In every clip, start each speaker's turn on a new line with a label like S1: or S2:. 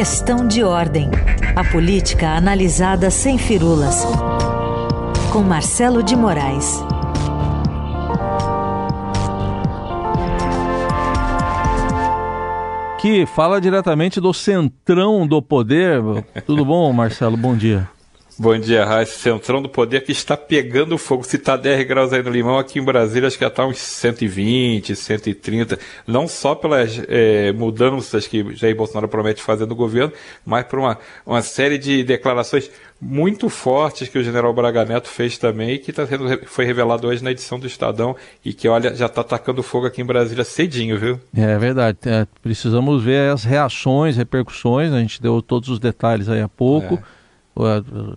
S1: Questão de ordem. A política analisada sem firulas. Com Marcelo de Moraes.
S2: Que fala diretamente do centrão do poder. Tudo bom, Marcelo? Bom dia.
S3: Bom dia, Raíssa. Centrão do Poder que está pegando fogo. Se está 10 graus aí no Limão, aqui em Brasília acho que já está uns 120, 130. Não só pelas é, mudanças que Jair Bolsonaro promete fazer no governo, mas por uma, uma série de declarações muito fortes que o general Braga Neto fez também e que tá sendo, foi revelado hoje na edição do Estadão e que, olha, já está atacando fogo aqui em Brasília cedinho, viu?
S2: É verdade. É, precisamos ver as reações, repercussões. A gente deu todos os detalhes aí há pouco. É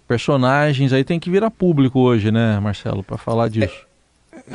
S2: personagens aí tem que virar público hoje, né, Marcelo, para falar disso.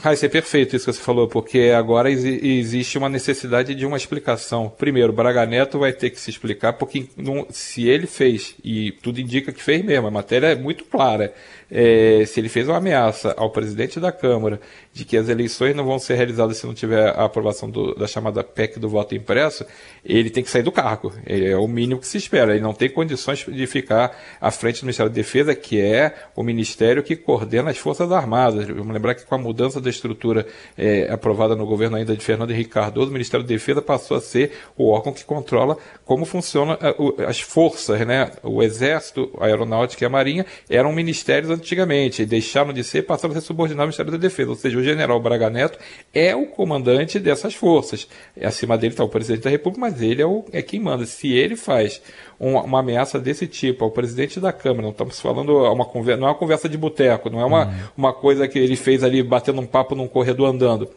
S3: É, isso é perfeito isso que você falou, porque agora existe uma necessidade de uma explicação. Primeiro, Braga Neto vai ter que se explicar, porque não, se ele fez, e tudo indica que fez mesmo, a matéria é muito clara, é, se ele fez uma ameaça ao presidente da Câmara de que as eleições não vão ser realizadas se não tiver a aprovação do, da chamada PEC do voto impresso, ele tem que sair do cargo. É o mínimo que se espera. Ele não tem condições de ficar à frente do Ministério da Defesa, que é o ministério que coordena as Forças Armadas. Vamos lembrar que com a mudança da estrutura é, aprovada no governo ainda de Fernando Henrique Cardoso, o Ministério da Defesa passou a ser o órgão que controla como funcionam é, as forças, né? O Exército, a Aeronáutica e a Marinha eram ministérios antigamente, e deixaram de ser, passaram a ser subordinados ao Ministério da Defesa. Ou seja, o general Braga Neto é o comandante dessas forças. Acima dele está o presidente da República, mas ele é, o, é quem manda. Se ele faz uma, uma, ameaça desse tipo ao presidente da Câmara, não estamos falando uma conversa, não é uma conversa de boteco, não é uma, uhum. uma coisa que ele fez ali batendo um papo num corredor andando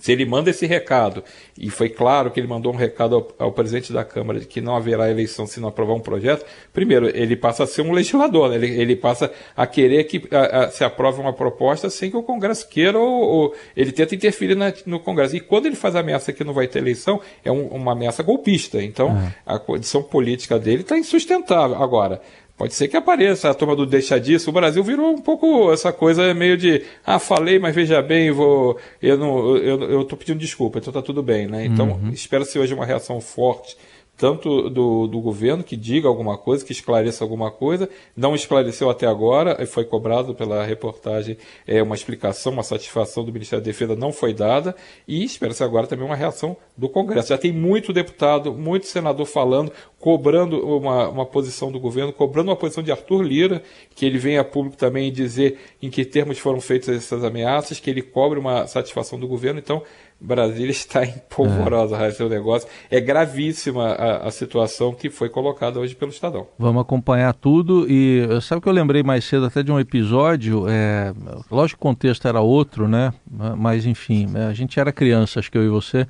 S3: se ele manda esse recado, e foi claro que ele mandou um recado ao, ao, presidente da Câmara de que não haverá eleição se não aprovar um projeto, primeiro, ele passa a ser um legislador, né? ele, ele, passa a querer que a, a, se aprove uma proposta sem que o Congresso queira ou, ou ele tenta interferir na, no Congresso. E quando ele faz a ameaça que não vai ter eleição, é um, uma ameaça golpista. Então, uhum. a condição política dele está insustentável. Agora, Pode ser que apareça a turma do deixa disso. O Brasil virou um pouco essa coisa meio de, ah, falei, mas veja bem, vou, eu não, eu, eu tô pedindo desculpa, então tá tudo bem, né? Então, uhum. espera-se hoje uma reação forte tanto do, do governo que diga alguma coisa, que esclareça alguma coisa, não esclareceu até agora, foi cobrado pela reportagem é, uma explicação, uma satisfação do Ministério da Defesa não foi dada, e espera-se agora também uma reação do Congresso. Já tem muito deputado, muito senador falando, cobrando uma, uma posição do governo, cobrando uma posição de Arthur Lira, que ele venha a público também dizer em que termos foram feitas essas ameaças, que ele cobre uma satisfação do governo. Então, Brasília está em polvorosa é. seu negócio. É gravíssima a, a, situação que foi colocada hoje pelo Estadão.
S2: Vamos acompanhar tudo e sabe que eu lembrei mais cedo até de um episódio, é, lógico que o contexto era outro, né? Mas enfim, a gente era criança, acho que eu e você,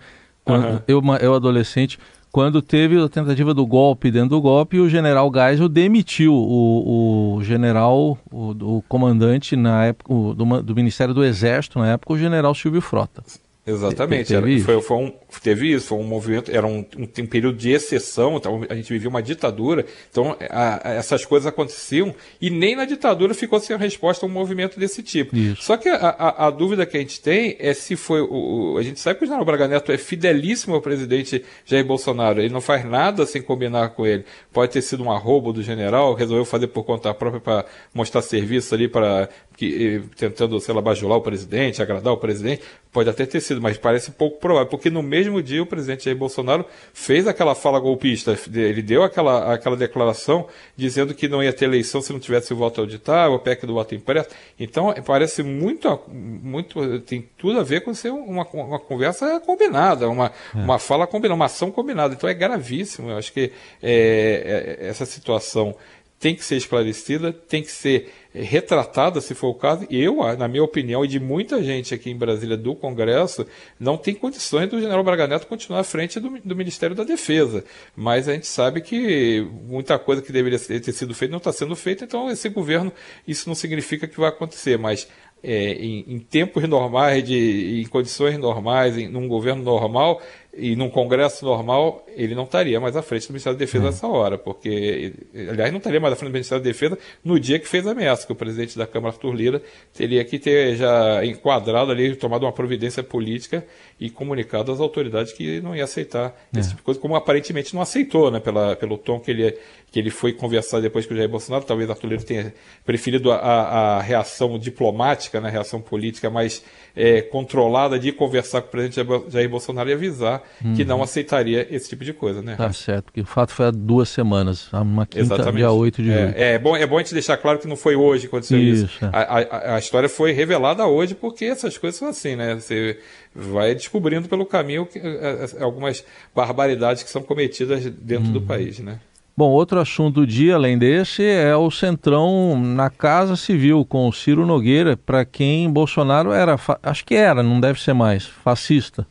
S2: uhum. eu, eu adolescente, quando teve a tentativa do golpe dentro do golpe, o general Geisel demitiu o, o general, o, o comandante na época, o, do, do Ministério do Exército na época, o general Silvio Frota.
S3: Exatamente. Teve, era, foi, foi, um, teve isso, foi um movimento, era um, um, um, período de exceção, então a gente vivia uma ditadura, então a, a, essas coisas aconteciam e nem na ditadura ficou sem resposta a um movimento desse tipo. Isso. Só que a, a, dúvida que a gente tem é se foi. O, a gente sabe que o general Braga Neto é fidelíssimo ao presidente Jair Bolsonaro, ele não faz nada sem combinar com ele. Pode ter sido um arrobo do general, resolveu fazer por conta própria para mostrar serviço ali para que, tentando, sei lá, bajular o presidente, agradar o presidente, pode até ter sido, mas parece pouco provável, porque no mesmo dia o presidente Jair Bolsonaro fez aquela fala golpista, ele deu aquela, aquela declaração dizendo que não ia ter eleição se não tivesse o voto auditável, o PEC do voto impresso. Então, parece muito, muito tem tudo a ver com ser uma, uma conversa combinada, uma, é. uma fala combinada, uma ação combinada. Então, é gravíssimo. Eu acho que é, é, essa situação tem que ser esclarecida, tem que ser eh, retratada, se for o caso. Eu, na minha opinião, e de muita gente aqui em Brasília do Congresso, não tem condições do general Braga Neto continuar à frente do, do Ministério da Defesa. Mas a gente sabe que muita coisa que deveria ter sido feita não está sendo feita, então esse governo, isso não significa que vai acontecer. Mas é, em, em, tempos normais, de, em condições normais, em num governo normal, e num congresso normal, ele não estaria mais à frente do Ministério da Defesa é. nessa hora, porque, aliás, não estaria mais à frente do Ministério da Defesa no dia que fez a ameaça, que o presidente da Câmara, Arthur Lira, teria que ter já enquadrado ali, tomado uma providência política e comunicado às autoridades que não ia aceitar é. esse tipo de coisa, como aparentemente não aceitou, né, pela, pelo tom que ele, que ele foi conversar depois com o Jair Bolsonaro, talvez Arthur Lira tenha preferido a, a reação diplomática, né, a reação política mais é, controlada de conversar com o presidente Jair Bolsonaro e avisar uhum. que não aceitaria esse tipo de coisa, né?
S2: Tá certo, porque o fato foi há duas semanas, uma quinta, Exatamente. dia 8 de julho.
S3: É, é, bom, é bom a gente deixar claro que não foi hoje que aconteceu isso. isso. É. A, a, a, história foi revelada hoje porque essas coisas são assim, né? Você vai descobrindo pelo caminho que, é, é, algumas barbaridades que são cometidas dentro uhum. do país, né?
S2: Bom, outro assunto do dia, além desse, é o Centrão na Casa Civil com o Ciro Nogueira, para quem Bolsonaro era, acho que era, não deve ser mais, fascista.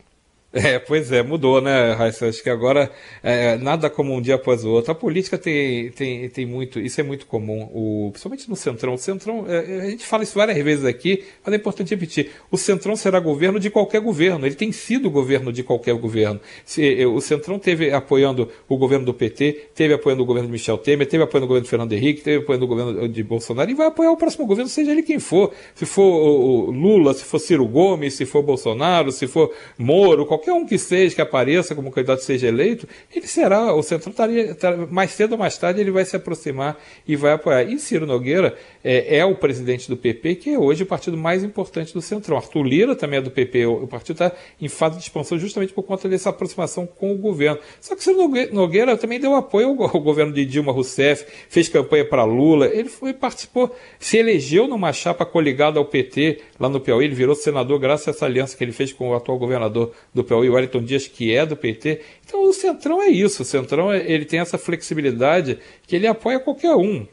S3: É, pois é, mudou, né, Raíssa? Acho que agora é, nada como um dia após o outro. A política tem, tem, tem muito, isso é muito comum, o, principalmente no Centrão. O Centrão, é, a gente fala isso várias vezes aqui, mas é importante repetir: o Centrão será governo de qualquer governo, ele tem sido governo de qualquer governo. Se, é, o Centrão teve apoiando o governo do PT, teve apoiando o governo de Michel Temer, teve apoiando o governo de Fernando Henrique, teve apoiando o governo de Bolsonaro e vai apoiar o próximo governo, seja ele quem for. Se for o Lula, se for Ciro Gomes, se for Bolsonaro, se for Moro, qualquer qualquer um que seja, que apareça como candidato seja eleito, ele será, o Centrão estaria, mais cedo ou mais tarde ele vai se aproximar e vai apoiar. E Ciro Nogueira é, é o presidente do PP, que é hoje o partido mais importante do Centrão. Arthur Lira também é do PP, o, o partido está em fase de expansão justamente por conta dessa aproximação com o governo. Só que Ciro Nogueira também deu apoio ao, ao governo de Dilma Rousseff, fez campanha para Lula, ele foi, participou, se elegeu numa chapa coligada ao PT lá no Piauí, ele virou senador graças a essa aliança que ele fez com o atual governador do Piauí, o Wellington Dias, que é do PT. Então o Centrão é isso, o Centrão ele tem essa flexibilidade que ele apoia qualquer um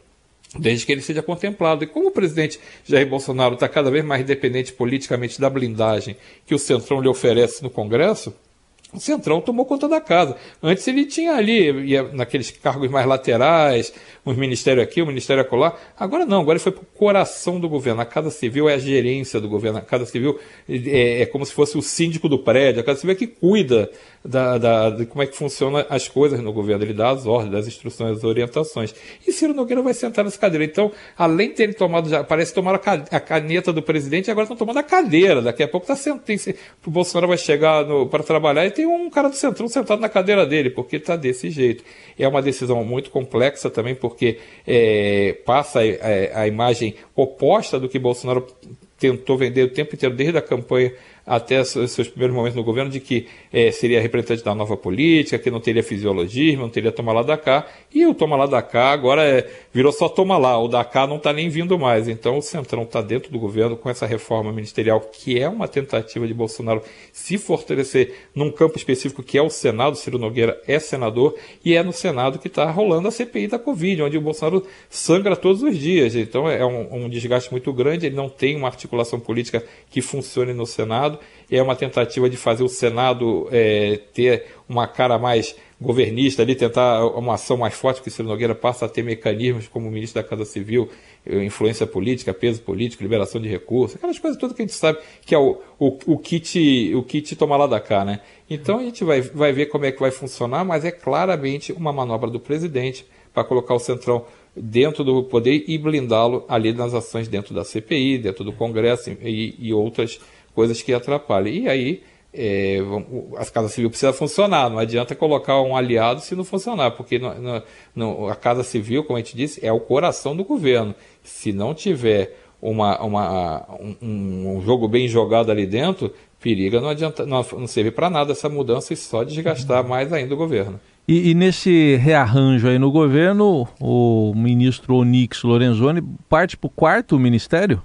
S3: desde que ele seja contemplado. E como o presidente Jair Bolsonaro está cada vez mais dependente politicamente da blindagem que o Centrão lhe oferece no Congresso, o Centrão tomou conta da casa. Antes ele tinha ali, ia naqueles cargos mais laterais, um ministério aqui, um ministério acolá. Agora não, agora ele foi para o coração do governo. A Casa Civil é a gerência do governo. A Casa Civil é, é como se fosse o síndico do prédio. A Casa Civil é que cuida da, da, de como é que funcionam as coisas no governo. Ele dá as ordens, as instruções, as orientações. E Ciro Nogueira vai sentar nessa cadeira. Então, além de ter tomado, já parece tomar a caneta do presidente, agora estão tomando a cadeira. Daqui a pouco está sentando. O Bolsonaro vai chegar para trabalhar e tem um cara do centrão sentado na cadeira dele, porque está desse jeito. É uma decisão muito complexa também, porque é, passa a, a, a imagem oposta do que Bolsonaro tentou vender o tempo inteiro, desde a campanha até seus primeiros momentos no governo, de que é, seria representante da nova política, que não teria fisiologismo, não teria toma lá da cá. E o toma lá da cá agora é, virou só toma lá, o da cá não está nem vindo mais. Então o Centrão está dentro do governo com essa reforma ministerial, que é uma tentativa de Bolsonaro se fortalecer num campo específico que é o Senado. Ciro Nogueira é senador e é no Senado que está rolando a CPI da Covid, onde o Bolsonaro sangra todos os dias. Então é um, um desgaste muito grande, ele não tem uma articulação política que funcione no Senado é uma tentativa de fazer o Senado é, ter uma cara mais governista ali, tentar uma ação mais forte, que o Ciro Nogueira passa a ter mecanismos como ministro da Casa Civil, eh, influência política, peso político, liberação de recursos, aquelas coisas todas que a gente sabe que é o, o, o kit o kit toma lá da cá, né? Então a gente vai, vai ver como é que vai funcionar, mas é claramente uma manobra do presidente para colocar o Centrão dentro do poder e blindá-lo ali nas ações dentro da CPI, dentro do Congresso e, e outras coisas que atrapalham. E aí é, a Casa Civil precisa funcionar, não adianta colocar um aliado se não funcionar, porque a Casa Civil, como a gente disse, é o coração do governo. Se não tiver uma, uma, um, um jogo bem jogado ali dentro, periga, não adianta, não, não serve para nada essa mudança e só desgastar uhum. mais ainda o governo.
S2: E, e, nesse rearranjo aí no governo, o ministro Onix Lorenzoni parte para o quarto ministério?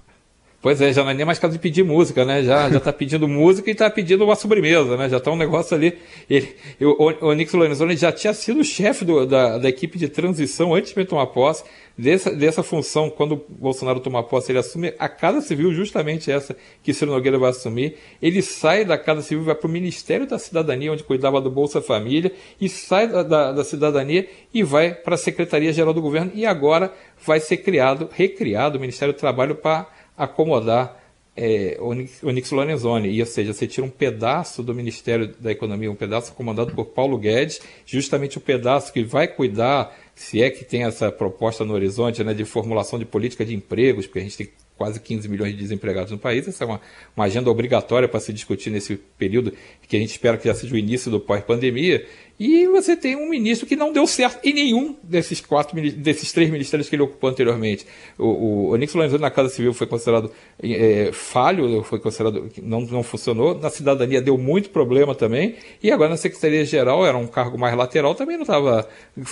S3: Pois é, já não é nem mais caso de pedir música, né? Já, já tá pedindo música e tá pedindo uma sobremesa, né? Já tá um negócio ali. Ele, o, o Nix Lorenzoni já tinha sido chefe da, da equipe de transição antes de tomar posse. Dessa, dessa função, quando o Bolsonaro tomar posse, ele assume a Casa Civil, justamente essa que Ciro Nogueira vai assumir. Ele sai da Casa Civil, vai para o Ministério da Cidadania, onde cuidava do Bolsa Família, e sai da, da, da Cidadania e vai para a Secretaria-Geral do Governo. E agora vai ser criado, recriado o Ministério do Trabalho para acomodar é, Onix Lorenzoni, e, ou seja, você tira um pedaço do Ministério da Economia, um pedaço comandado por Paulo Guedes, justamente o pedaço que vai cuidar, se é que tem essa proposta no horizonte, né, de formulação de política de empregos, porque a gente tem quase 15 milhões de desempregados no país. Essa é uma, uma agenda obrigatória para se discutir nesse período, que a gente espera que já seja o início do pós-pandemia. E você tem um ministro que não deu certo em nenhum desses quatro desses três ministérios que ele ocupou anteriormente. O, o Onix Lorenzoni na Casa Civil foi considerado é, falho, foi considerado não não funcionou. Na cidadania deu muito problema também. E agora na Secretaria Geral era um cargo mais lateral, também não estava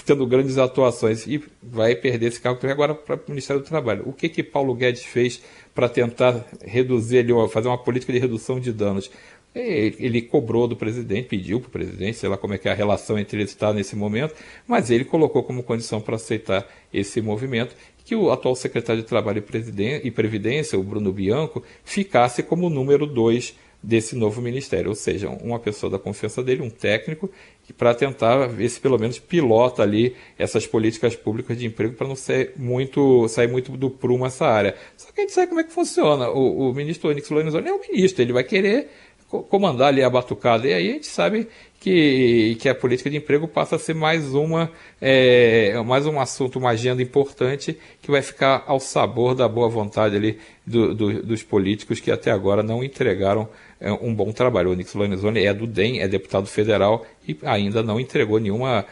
S3: tendo grandes atuações e vai perder esse cargo também agora para o Ministério do Trabalho. O que que Paulo Guedes fez para tentar reduzir ali, fazer uma política de redução de danos? Ele cobrou do presidente, pediu para o presidente, sei lá como é que é a relação entre eles está nesse momento, mas ele colocou como condição para aceitar esse movimento que o atual secretário de Trabalho e Previdência, o Bruno Bianco, ficasse como número dois desse novo ministério, ou seja, uma pessoa da confiança dele, um técnico, para tentar ver se pelo menos pilota ali essas políticas públicas de emprego para não ser muito, sair muito do prumo essa área. Só que a gente sabe como é que funciona. O, o ministro Onix Lorenzoni é o ministro, ele vai querer comandar ali a batucada. E aí a gente sabe que, que a política de emprego passa a ser mais uma é, mais um assunto, uma agenda importante que vai ficar ao sabor da boa vontade ali do, do, dos políticos que até agora não entregaram é, um bom trabalho. O Nix Lorenzoni é do DEM, é deputado federal e ainda não entregou nenhuma.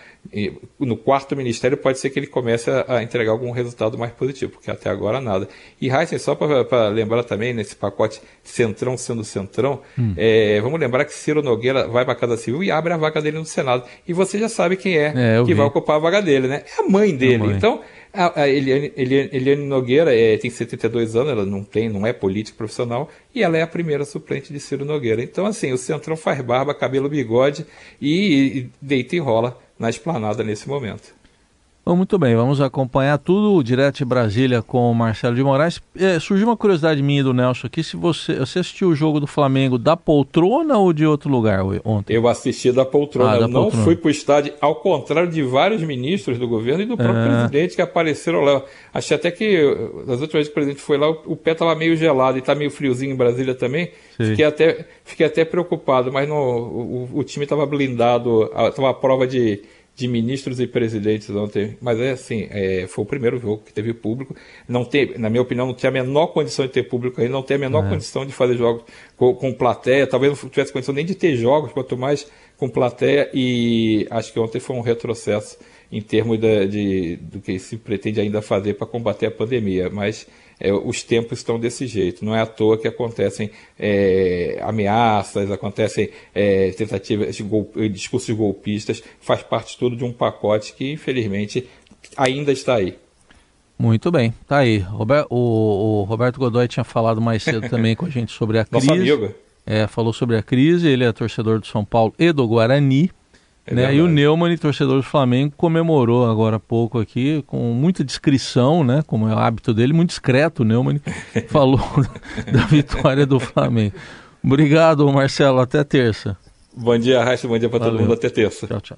S3: No quarto ministério pode ser que ele comece a, entregar algum resultado mais positivo, porque até agora nada. E Heisen, só para lembrar também, nesse pacote Centrão sendo Centrão, hum. é, vamos lembrar que Ciro Nogueira vai para a Casa Civil e abre a vaga dele no Senado. E você já sabe quem é, é que vi. vai ocupar a vaga dele, né? É a mãe dele. A mãe. Então, a, a Eliane, Eliane, Eliane, Nogueira é, tem 72 anos, ela não tem, não é política profissional, e ela é a primeira suplente de Ciro Nogueira. Então, assim, o Centrão faz barba, cabelo, bigode e, e deita e rola na esplanada nesse momento.
S2: Bom, muito bem, vamos acompanhar tudo direto de Brasília com o Marcelo de Moraes. É, surgiu uma curiosidade minha do Nelson aqui, se você, você assistiu o jogo do Flamengo da poltrona ou de outro lugar ontem?
S3: Eu assisti da poltrona, ah, eu não poltrona. fui para o estádio, ao contrário de vários ministros do governo e do próprio é. presidente que apareceram lá. Achei até que, das últimas vezes que o presidente foi lá, o pé estava meio gelado e está meio friozinho em Brasília também. Fiquei até, fiquei até preocupado, mas no, o, o time estava blindado, estava à prova de de ministros e presidentes ontem, mas é assim, é, foi o primeiro jogo que teve público. Não tem, na minha opinião, não tem a menor condição de ter público aí, não tem a menor é. condição de fazer jogos com, com, plateia, talvez não tivesse condição nem de ter jogos, quanto mais com plateia, e acho que ontem foi um retrocesso em termos de do que se pretende ainda fazer para combater a pandemia, mas é, os tempos estão desse jeito. Não é à toa que acontecem é, ameaças, acontecem é, tentativas de discursos golpistas, faz parte tudo de um pacote que, infelizmente, ainda está aí.
S2: Muito bem, tá aí. O, o Roberto Godoy tinha falado mais cedo também com a gente sobre a crise. Nosso amigo. É, falou sobre a crise, ele é torcedor do São Paulo e do Guarani. É né? E o Neumann, torcedor do Flamengo, comemorou agora há pouco aqui, com muita discrição, né? como é o hábito dele, muito discreto o Neumann, falou da vitória do Flamengo. Obrigado, Marcelo. Até terça.
S3: Bom dia, Raíssa. Bom dia para todo mundo. Até terça. Tchau, tchau.